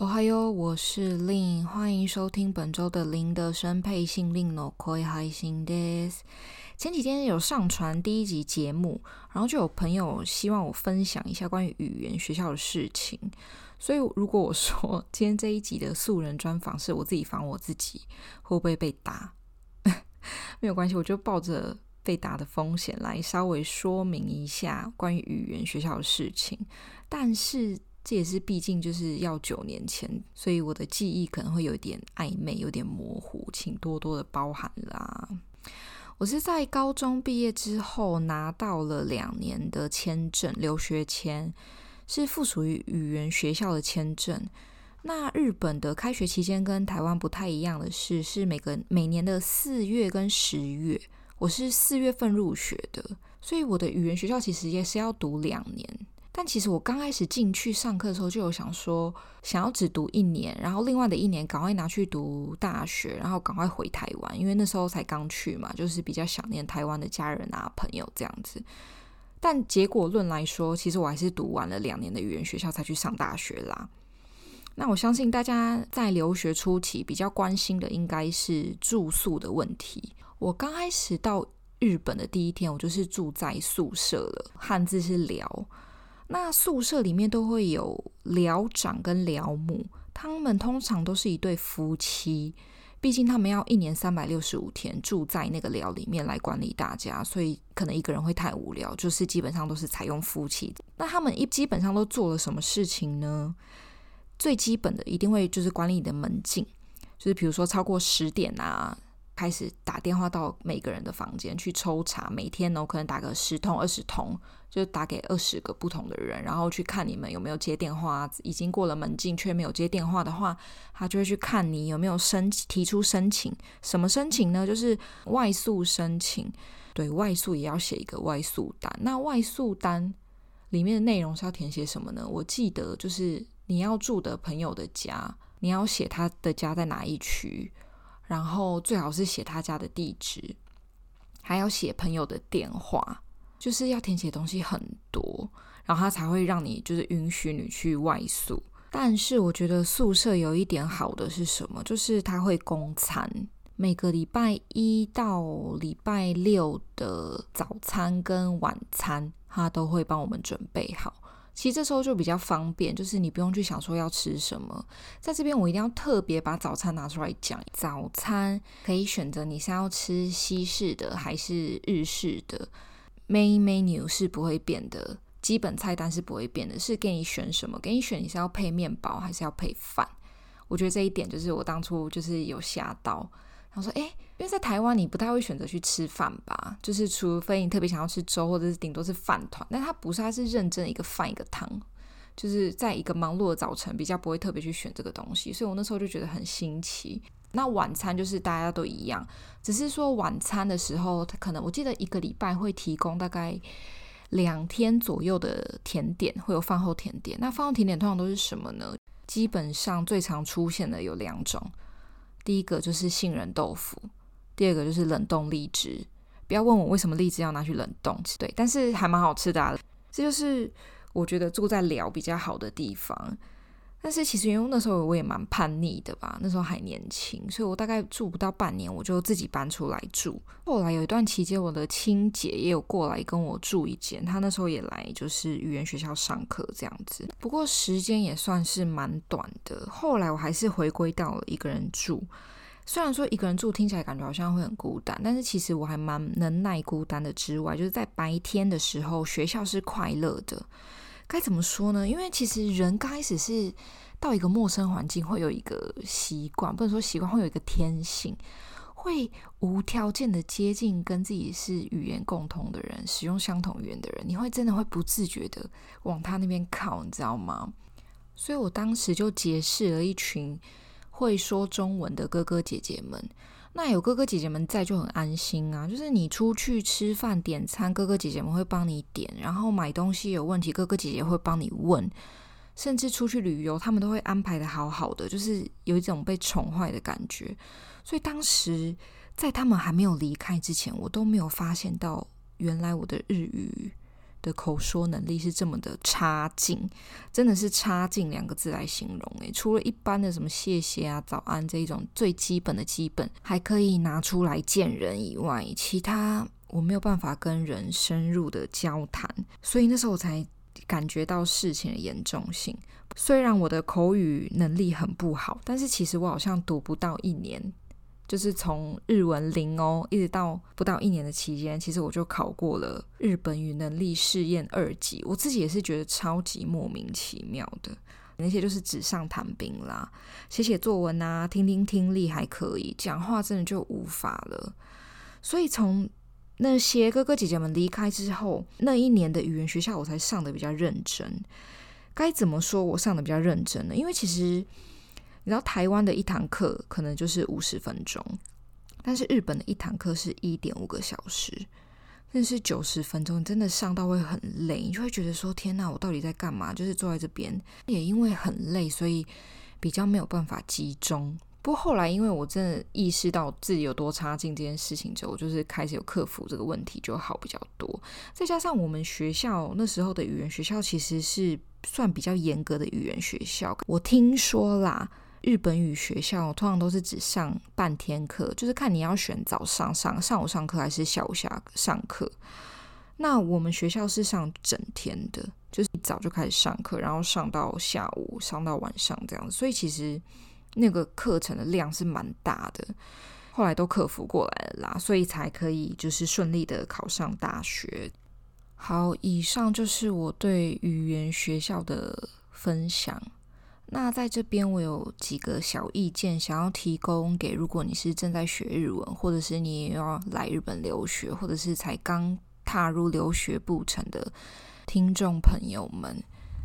哦嗨哟，我是 Lin，欢迎收听本周的林的生配信 Lin no koi 配信です。前几天有上传第一集节目，然后就有朋友希望我分享一下关于语言学校的事情，所以如果我说今天这一集的素人专访是我自己访我自己，会不会被打？没有关系，我就抱着被打的风险来稍微说明一下关于语言学校的事情，但是。这也是毕竟就是要九年前，所以我的记忆可能会有点暧昧，有点模糊，请多多的包涵啦。我是在高中毕业之后拿到了两年的签证，留学签，是附属于语言学校的签证。那日本的开学期间跟台湾不太一样的是，是每个每年的四月跟十月，我是四月份入学的，所以我的语言学校其实也是要读两年。但其实我刚开始进去上课的时候，就有想说，想要只读一年，然后另外的一年赶快拿去读大学，然后赶快回台湾，因为那时候才刚去嘛，就是比较想念台湾的家人啊、朋友这样子。但结果论来说，其实我还是读完了两年的语言学校才去上大学啦。那我相信大家在留学初期比较关心的应该是住宿的问题。我刚开始到日本的第一天，我就是住在宿舍了，汉字是寮。那宿舍里面都会有寮长跟寮母，他们通常都是一对夫妻，毕竟他们要一年三百六十五天住在那个寮里面来管理大家，所以可能一个人会太无聊，就是基本上都是采用夫妻。那他们一基本上都做了什么事情呢？最基本的一定会就是管理你的门禁，就是比如说超过十点啊，开始打电话到每个人的房间去抽查，每天呢可能打个十通二十通。就打给二十个不同的人，然后去看你们有没有接电话。已经过了门禁却没有接电话的话，他就会去看你有没有申提出申请。什么申请呢？就是外宿申请。对，外宿也要写一个外宿单。那外宿单里面的内容是要填写什么呢？我记得就是你要住的朋友的家，你要写他的家在哪一区，然后最好是写他家的地址，还要写朋友的电话。就是要填写东西很多，然后他才会让你就是允许你去外宿。但是我觉得宿舍有一点好的是什么？就是他会供餐，每个礼拜一到礼拜六的早餐跟晚餐，他都会帮我们准备好。其实这时候就比较方便，就是你不用去想说要吃什么。在这边我一定要特别把早餐拿出来讲，早餐可以选择你是要吃西式的还是日式的。Main menu 是不会变的，基本菜单是不会变的，是给你选什么，给你选你是要配面包还是要配饭。我觉得这一点就是我当初就是有吓到，他说，诶，因为在台湾你不太会选择去吃饭吧，就是除非你特别想要吃粥，或者是顶多是饭团，但它不是，它是认真一个饭一个汤，就是在一个忙碌的早晨比较不会特别去选这个东西，所以我那时候就觉得很新奇。那晚餐就是大家都一样，只是说晚餐的时候，他可能我记得一个礼拜会提供大概两天左右的甜点，会有饭后甜点。那饭后甜点通常都是什么呢？基本上最常出现的有两种，第一个就是杏仁豆腐，第二个就是冷冻荔枝。不要问我为什么荔枝要拿去冷冻，对，但是还蛮好吃的。这就是我觉得住在寮比较好的地方。但是其实因为那时候我也蛮叛逆的吧，那时候还年轻，所以我大概住不到半年，我就自己搬出来住。后来有一段期间，我的亲姐也有过来跟我住一间，她那时候也来就是语言学校上课这样子。不过时间也算是蛮短的。后来我还是回归到了一个人住，虽然说一个人住听起来感觉好像会很孤单，但是其实我还蛮能耐孤单的。之外，就是在白天的时候，学校是快乐的。该怎么说呢？因为其实人刚开始是到一个陌生环境，会有一个习惯，不能说习惯，会有一个天性，会无条件的接近跟自己是语言共同的人，使用相同语言的人，你会真的会不自觉的往他那边靠，你知道吗？所以我当时就结识了一群会说中文的哥哥姐姐们。那有哥哥姐姐们在就很安心啊，就是你出去吃饭点餐，哥哥姐姐们会帮你点，然后买东西有问题，哥哥姐姐会帮你问，甚至出去旅游，他们都会安排得好好的，就是有一种被宠坏的感觉。所以当时在他们还没有离开之前，我都没有发现到原来我的日语的口说能力是这么的差劲，真的是差劲两个字来形容诶，除了一般的什么谢谢啊、早安这一种最基本的基本还可以拿出来见人以外，其他我没有办法跟人深入的交谈，所以那时候我才感觉到事情的严重性。虽然我的口语能力很不好，但是其实我好像读不到一年。就是从日文零哦，一直到不到一年的期间，其实我就考过了日本语能力试验二级。我自己也是觉得超级莫名其妙的，那些就是纸上谈兵啦，写写作文啊，听听听力还可以，讲话真的就无法了。所以从那些哥哥姐姐们离开之后，那一年的语言学校我才上的比较认真。该怎么说我上的比较认真呢？因为其实。你知道台湾的一堂课可能就是五十分钟，但是日本的一堂课是一点五个小时，那是九十分钟，真的上到会很累，你就会觉得说天哪，我到底在干嘛？就是坐在这边，也因为很累，所以比较没有办法集中。不过后来，因为我真的意识到自己有多差劲这件事情之后，我就是开始有克服这个问题，就好比较多。再加上我们学校那时候的语言学校其实是算比较严格的语言学校，我听说啦。日本语学校通常都是只上半天课，就是看你要选早上上、上午上课还是下午下上课。那我们学校是上整天的，就是一早就开始上课，然后上到下午，上到晚上这样子。所以其实那个课程的量是蛮大的。后来都克服过来了啦，所以才可以就是顺利的考上大学。好，以上就是我对语言学校的分享。那在这边，我有几个小意见想要提供给，如果你是正在学日文，或者是你也要来日本留学，或者是才刚踏入留学步程的听众朋友们。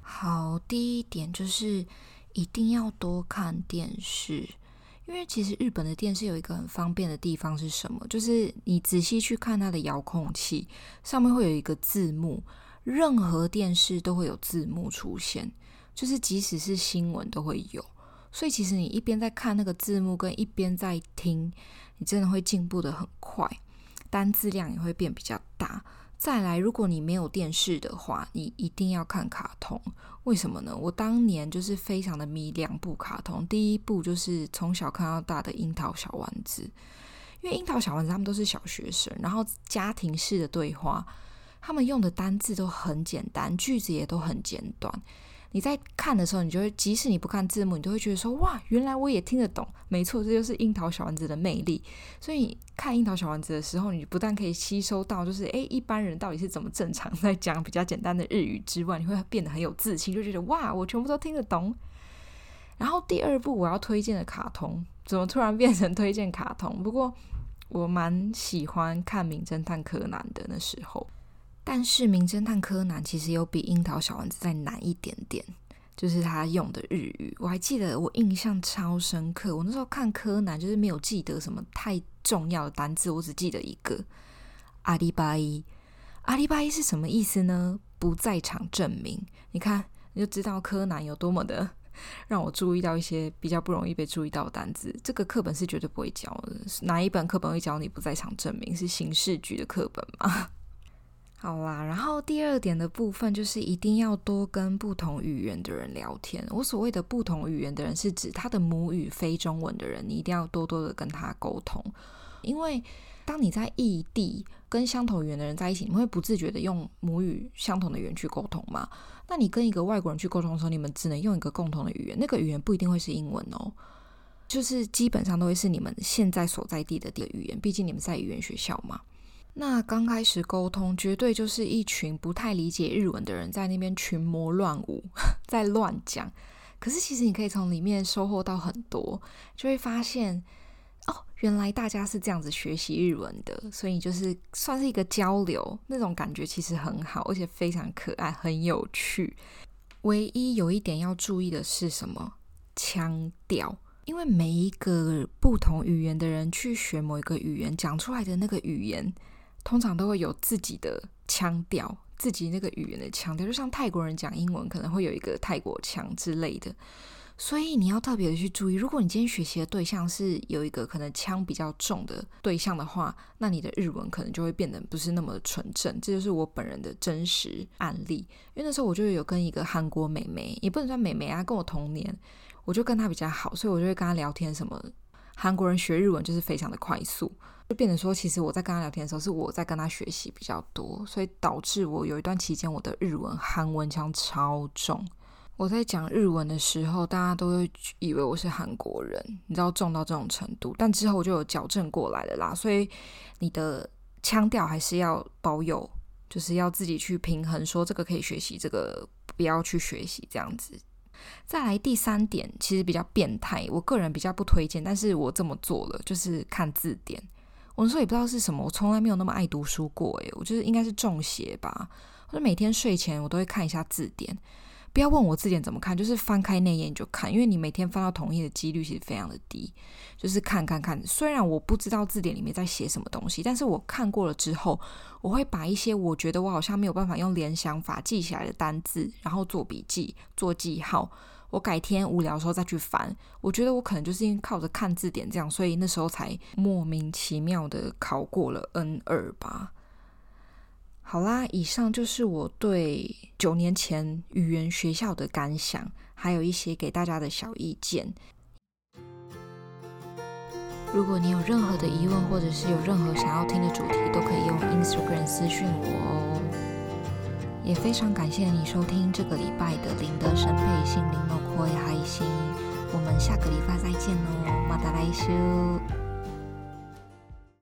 好，第一点就是一定要多看电视，因为其实日本的电视有一个很方便的地方是什么？就是你仔细去看它的遥控器上面会有一个字幕，任何电视都会有字幕出现。就是即使是新闻都会有，所以其实你一边在看那个字幕，跟一边在听，你真的会进步得很快，单字量也会变比较大。再来，如果你没有电视的话，你一定要看卡通。为什么呢？我当年就是非常的迷两部卡通，第一部就是从小看到大的《樱桃小丸子》，因为《樱桃小丸子》他们都是小学生，然后家庭式的对话，他们用的单字都很简单，句子也都很简短。你在看的时候，你就会即使你不看字幕，你都会觉得说哇，原来我也听得懂。没错，这就是樱桃小丸子的魅力。所以看樱桃小丸子的时候，你不但可以吸收到，就是诶，一般人到底是怎么正常在讲比较简单的日语之外，你会变得很有自信，就觉得哇，我全部都听得懂。然后第二部我要推荐的卡通，怎么突然变成推荐卡通？不过我蛮喜欢看《名侦探柯南》的那时候。但是《名侦探柯南》其实有比《樱桃小丸子》再难一点点，就是他用的日语。我还记得，我印象超深刻。我那时候看柯南，就是没有记得什么太重要的单字，我只记得一个“阿里巴伊”。阿里巴伊是什么意思呢？不在场证明。你看，你就知道柯南有多么的 让我注意到一些比较不容易被注意到的单字。这个课本是绝对不会教的。哪一本课本会教你不在场证明？是刑事局的课本吗？好啦，然后第二点的部分就是一定要多跟不同语言的人聊天。我所谓的不同语言的人，是指他的母语非中文的人，你一定要多多的跟他沟通。因为当你在异地跟相同语言的人在一起，你会不自觉的用母语相同的语言去沟通嘛？那你跟一个外国人去沟通的时候，你们只能用一个共同的语言，那个语言不一定会是英文哦，就是基本上都会是你们现在所在地的地语言，毕竟你们在语言学校嘛。那刚开始沟通，绝对就是一群不太理解日文的人在那边群魔乱舞，在乱讲。可是其实你可以从里面收获到很多，就会发现哦，原来大家是这样子学习日文的，所以就是算是一个交流，那种感觉其实很好，而且非常可爱，很有趣。唯一有一点要注意的是什么？腔调，因为每一个不同语言的人去学某一个语言，讲出来的那个语言，通常都会有自己的腔调，自己那个语言的腔调。就像泰国人讲英文，可能会有一个泰国腔之类的。所以你要特别的去注意，如果你今天学习的对象是有一个可能腔比较重的对象的话，那你的日文可能就会变得不是那么纯正。这就是我本人的真实案例。因为那时候我就有跟一个韩国美眉，也不能算美眉啊，跟我同年，我就跟她比较好，所以我就会跟她聊天。什么韩国人学日文就是非常的快速，就变成说，其实我在跟他聊天的时候，是我在跟他学习比较多，所以导致我有一段期间我的日文韩文腔超重。我在讲日文的时候，大家都会以为我是韩国人，你知道重到这种程度。但之后我就有矫正过来了啦，所以你的腔调还是要保有，就是要自己去平衡，说这个可以学习，这个不要去学习，这样子。再来第三点，其实比较变态，我个人比较不推荐，但是我这么做了，就是看字典。我那时候也不知道是什么，我从来没有那么爱读书过，诶，我觉得应该是中邪吧。我就每天睡前我都会看一下字典。不要问我字典怎么看，就是翻开那页你就看，因为你每天翻到同一页的几率其实非常的低，就是看看看。虽然我不知道字典里面在写什么东西，但是我看过了之后，我会把一些我觉得我好像没有办法用联想法记起来的单字，然后做笔记、做记号。我改天无聊的时候再去翻。我觉得我可能就是因为靠着看字典这样，所以那时候才莫名其妙的考过了 N2 吧。好啦，以上就是我对九年前语言学校的感想，还有一些给大家的小意见。如果你有任何的疑问，或者是有任何想要听的主题，都可以用 Instagram 私讯我哦。也非常感谢你收听这个礼拜的林德生配信林诺可爱还行，我们下个礼拜再见哦，また来周。